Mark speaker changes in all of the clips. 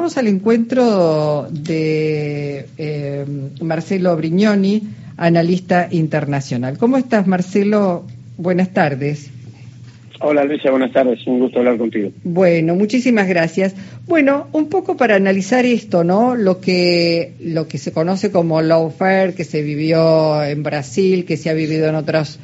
Speaker 1: Vamos al encuentro de eh, Marcelo Brignoni, analista internacional. ¿Cómo estás, Marcelo? Buenas tardes.
Speaker 2: Hola Luisa, buenas tardes, un gusto hablar contigo.
Speaker 1: Bueno, muchísimas gracias. Bueno, un poco para analizar esto, ¿no? Lo que, lo que se conoce como lawfare, que se vivió en Brasil, que se ha vivido en otros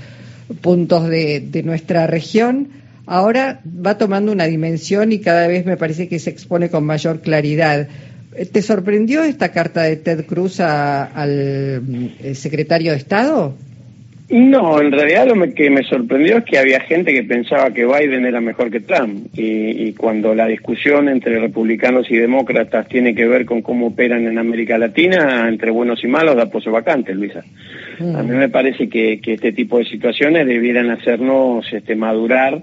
Speaker 1: puntos de, de nuestra región, ahora va tomando una dimensión y cada vez me parece que se expone con mayor claridad. ¿Te sorprendió esta carta de Ted Cruz al eh, secretario de Estado?
Speaker 2: No, en realidad lo que me sorprendió es que había gente que pensaba que Biden era mejor que Trump. Y, cuando la discusión entre republicanos y demócratas tiene que ver con cómo operan en América Latina, entre buenos y malos, da pozo vacante, Luisa. A mí me parece que, este tipo de situaciones debieran hacernos este, madurar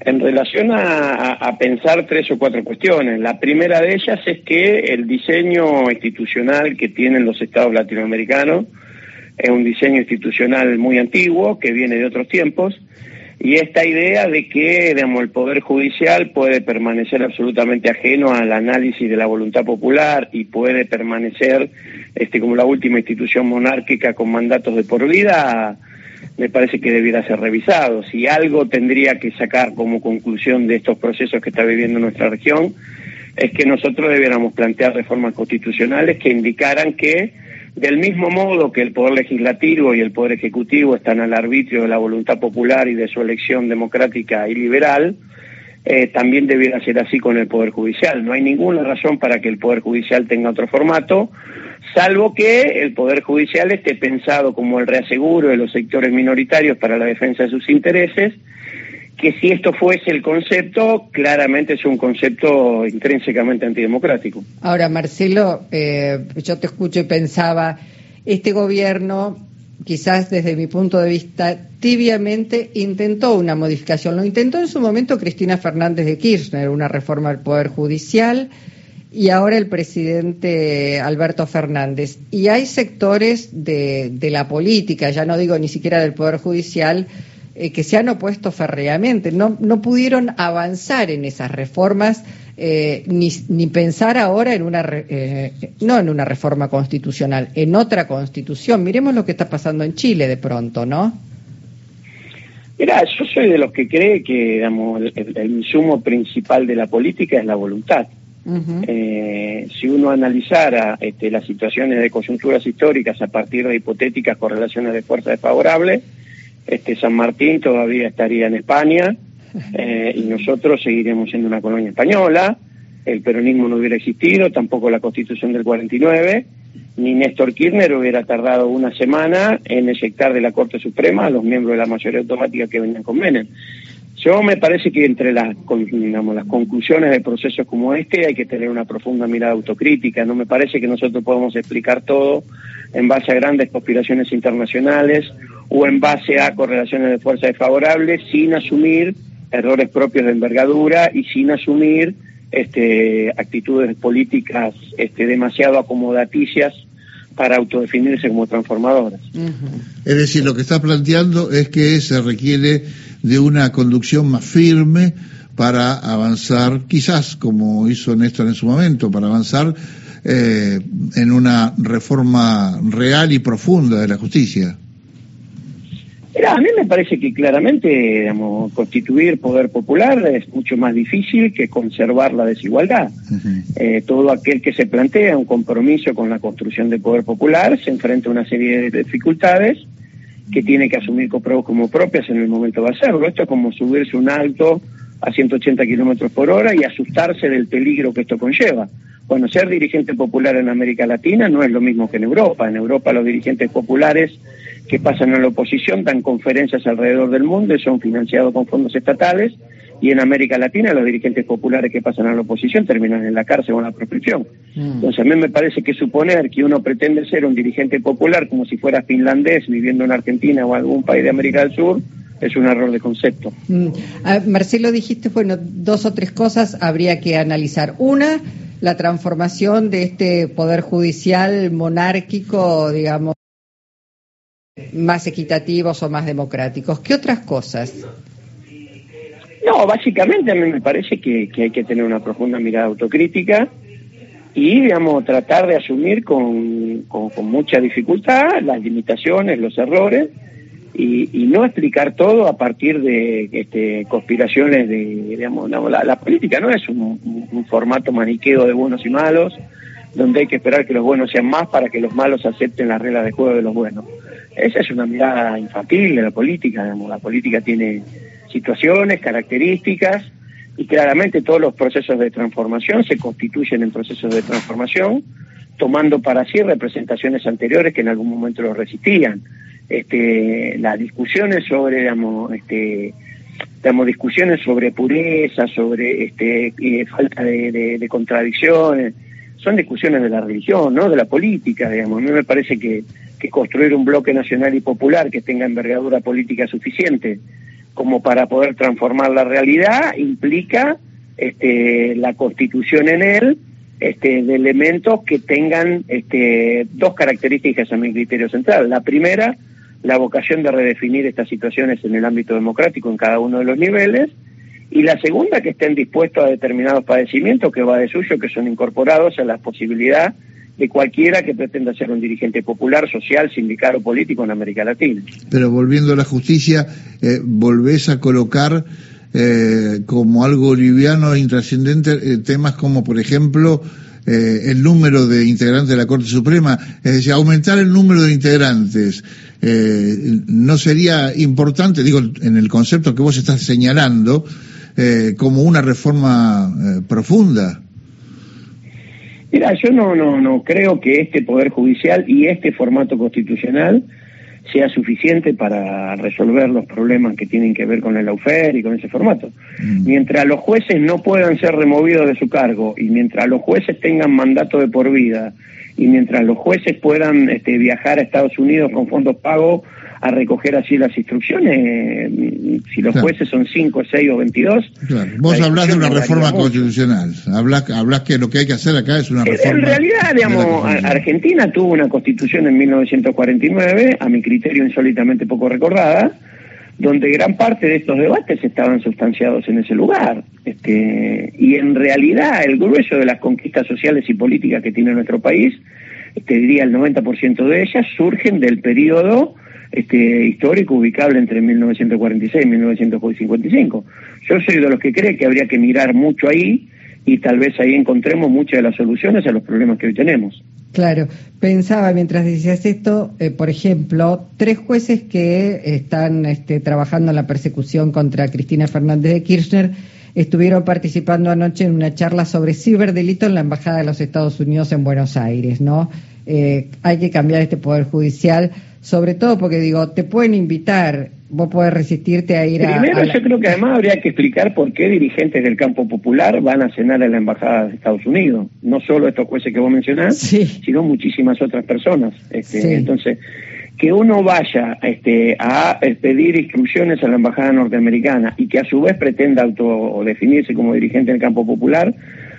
Speaker 2: en relación a, pensar tres o cuatro cuestiones. La primera de ellas es que el diseño institucional que tienen los estados latinoamericanos es un diseño institucional muy antiguo que viene de otros tiempos y esta idea de que digamos, el Poder Judicial puede permanecer absolutamente ajeno al análisis de la voluntad popular y puede permanecer este, como la última institución monárquica con mandatos de por vida, me parece que debiera ser revisado. Si algo tendría que sacar como conclusión de estos procesos que está viviendo nuestra región, es que nosotros debiéramos plantear reformas constitucionales que indicaran que del mismo modo que el Poder Legislativo y el Poder Ejecutivo están al arbitrio de la voluntad popular y de su elección democrática y liberal, eh, también debiera ser así con el Poder Judicial. No hay ninguna razón para que el Poder Judicial tenga otro formato, salvo que el Poder Judicial esté pensado como el reaseguro de los sectores minoritarios para la defensa de sus intereses que si esto fuese el concepto, claramente es un concepto intrínsecamente antidemocrático.
Speaker 1: Ahora, Marcelo, eh, yo te escucho y pensaba, este gobierno, quizás desde mi punto de vista, tibiamente intentó una modificación. Lo intentó en su momento Cristina Fernández de Kirchner, una reforma del Poder Judicial, y ahora el presidente Alberto Fernández. Y hay sectores de, la política, ya no digo ni siquiera del Poder Judicial, eh, que se han opuesto férreamente. No, no pudieron avanzar en esas reformas eh, ni, ni, pensar ahora en una, eh, no en una reforma constitucional, en otra constitución. Miremos lo que está pasando en Chile de pronto, ¿no?
Speaker 2: Mira, yo soy de los que cree que digamos, el, insumo principal de la política es la voluntad. Si uno analizara este, las situaciones de coyunturas históricas a partir de hipotéticas correlaciones de fuerzas desfavorables, este San Martín todavía estaría en España eh, y nosotros seguiremos siendo una colonia española, el peronismo no hubiera existido, tampoco la constitución del 49, ni Néstor Kirchner hubiera tardado una semana en eyectar de la Corte Suprema a los miembros de la mayoría automática que venían con Menem. Yo me parece que entre las, digamos, las conclusiones de procesos como este hay que tener una profunda mirada autocrítica. No me parece que nosotros podamos explicar todo en base a grandes conspiraciones internacionales o en base a correlaciones de fuerza desfavorables sin asumir errores propios de envergadura y sin asumir este, actitudes políticas este, demasiado acomodaticias para autodefinirse como transformadoras.
Speaker 3: Es decir, lo que está planteando es que se requiere de una conducción más firme para avanzar, quizás como hizo Néstor en su momento, para avanzar eh, en una reforma real y profunda de la justicia
Speaker 2: a mí me parece que claramente digamos, constituir poder popular es mucho más difícil que conservar la desigualdad. Eh, todo aquel que se plantea un compromiso con la construcción del poder popular se enfrenta a una serie de dificultades que tiene que asumir como propias en el momento de hacerlo. Esto es como subirse un alto a 180 kilómetros por hora y asustarse del peligro que esto conlleva. Bueno, ser dirigente popular en América Latina no es lo mismo que en Europa. En Europa los dirigentes populares que pasan a la oposición dan conferencias alrededor del mundo y son financiados con fondos estatales. Y en América Latina los dirigentes populares que pasan a la oposición terminan en la cárcel o en la proscripción. Mm. Entonces a mí me parece que suponer que uno pretende ser un dirigente popular como si fuera finlandés viviendo en Argentina o algún país de América del Sur es un error de concepto.
Speaker 1: Mm. Marcelo, dijiste, bueno, dos o tres cosas habría que analizar. Una, la transformación de este poder judicial monárquico, digamos, más equitativos o más democráticos. ¿Qué otras cosas?
Speaker 2: No, básicamente a mí me parece que, hay que tener una profunda mirada autocrítica y, digamos, tratar de asumir con, con, mucha dificultad las limitaciones, los errores, y, y, no explicar todo a partir de este, conspiraciones de, digamos, la, política no es un, un, formato maniqueo de buenos y malos, donde hay que esperar que los buenos sean más para que los malos acepten las reglas de juego de los buenos. Esa es una mirada infantil de la política, digamos, la política tiene situaciones, características, y claramente todos los procesos de transformación se constituyen en procesos de transformación, tomando para sí representaciones anteriores que en algún momento lo resistían. Este, las discusiones sobre, digamos, este, discusiones sobre pureza, sobre este, falta de, contradicciones, son discusiones de la religión, no de la política, digamos. A mí me parece que construir un bloque nacional y popular que tenga envergadura política suficiente como para poder transformar la realidad implica este, la constitución en él este, de elementos que tengan este, dos características a mi criterio central. La primera, la vocación de redefinir estas situaciones en el ámbito democrático en cada uno de los niveles, y la segunda, que estén dispuestos a determinados padecimientos que va de suyo, que son incorporados a la posibilidad de cualquiera que pretenda ser un dirigente popular, social, sindical o político en América Latina.
Speaker 3: Pero volviendo a la justicia, eh, volvés a colocar eh, como algo liviano e intrascendente eh, temas como, por ejemplo, eh, el número de integrantes de la Corte Suprema, es decir, aumentar el número de integrantes. ¿No sería importante, digo, en el concepto que vos estás señalando, como una reforma profunda?
Speaker 2: Mira, yo no, no, no creo que este Poder Judicial y este formato constitucional sea suficiente para resolver los problemas que tienen que ver con el AUFER y con ese formato. Mm. Mientras los jueces no puedan ser removidos de su cargo y mientras los jueces tengan mandato de por vida y mientras los jueces puedan este, viajar a Estados Unidos con fondos pagos a recoger así las instrucciones, si los jueces son 5, 6 o 22.
Speaker 3: Claro. Vos hablás de una reforma constitucional, hablas, hablas que lo que hay que hacer acá es una reforma.
Speaker 2: En realidad, digamos, Argentina tuvo una constitución en 1949, a mi criterio insólitamente poco recordada, donde gran parte de estos debates estaban sustanciados en ese lugar. Este, y en realidad el grueso de las conquistas sociales y políticas que tiene nuestro país, te diría el 90% de ellas, surgen del periodo este, histórico ubicable entre 1946 y 1955. Yo soy de los que cree que habría que mirar mucho ahí y tal vez ahí encontremos muchas de las soluciones a los problemas que hoy tenemos.
Speaker 1: Claro, pensaba mientras decías esto, eh, por ejemplo, tres jueces que están este, trabajando en la persecución contra Cristina Fernández de Kirchner estuvieron participando anoche en una charla sobre ciberdelito en la Embajada de los Estados Unidos en Buenos Aires, ¿no? Eh, hay que cambiar este poder judicial, sobre todo porque digo, te pueden invitar, vos podés resistirte a ir
Speaker 2: a... Primero yo creo que además habría que explicar por qué dirigentes del campo popular van a cenar en la Embajada de Estados Unidos, no solo estos jueces que vos mencionás, sino muchísimas otras personas. Este, Entonces, que uno vaya este, a pedir instrucciones a la Embajada norteamericana y que a su vez pretenda autodefinirse como dirigente del campo popular,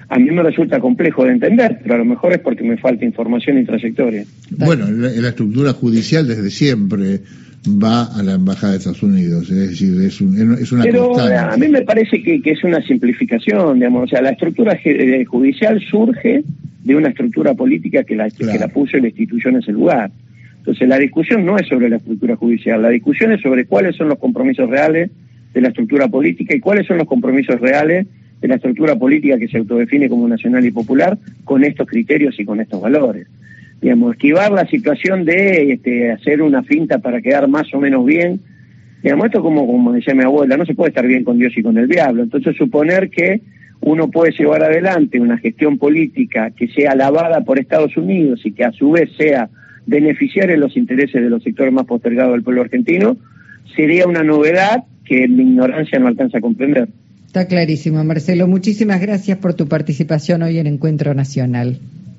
Speaker 2: a mí me resulta complejo de entender, pero a lo mejor es porque me falta información y trayectoria.
Speaker 3: Bueno, la, la estructura judicial desde siempre va a la Embajada de Estados Unidos, es decir, es, una
Speaker 2: Pero a mí me parece que, es una simplificación, digamos, o sea, la estructura eh, judicial surge de una estructura política que la, que la puso y la institución en ese lugar. Entonces, la discusión no es sobre la estructura judicial, la discusión es sobre cuáles son los compromisos reales de la estructura política y cuáles son los compromisos reales de la estructura política que se autodefine como nacional y popular con estos criterios y con estos valores. Digamos, esquivar la situación de este, hacer una finta para quedar más o menos bien, digamos, esto como, como decía mi abuela, no se puede estar bien con Dios y con el diablo. Entonces, suponer que uno puede llevar adelante una gestión política que sea alabada por Estados Unidos y que a su vez sea beneficiar en los intereses de los sectores más postergados del pueblo argentino, sería una novedad que mi ignorancia no alcanza a comprender.
Speaker 1: Está clarísimo, Marcelo. Muchísimas gracias por tu participación hoy en Encuentro Nacional.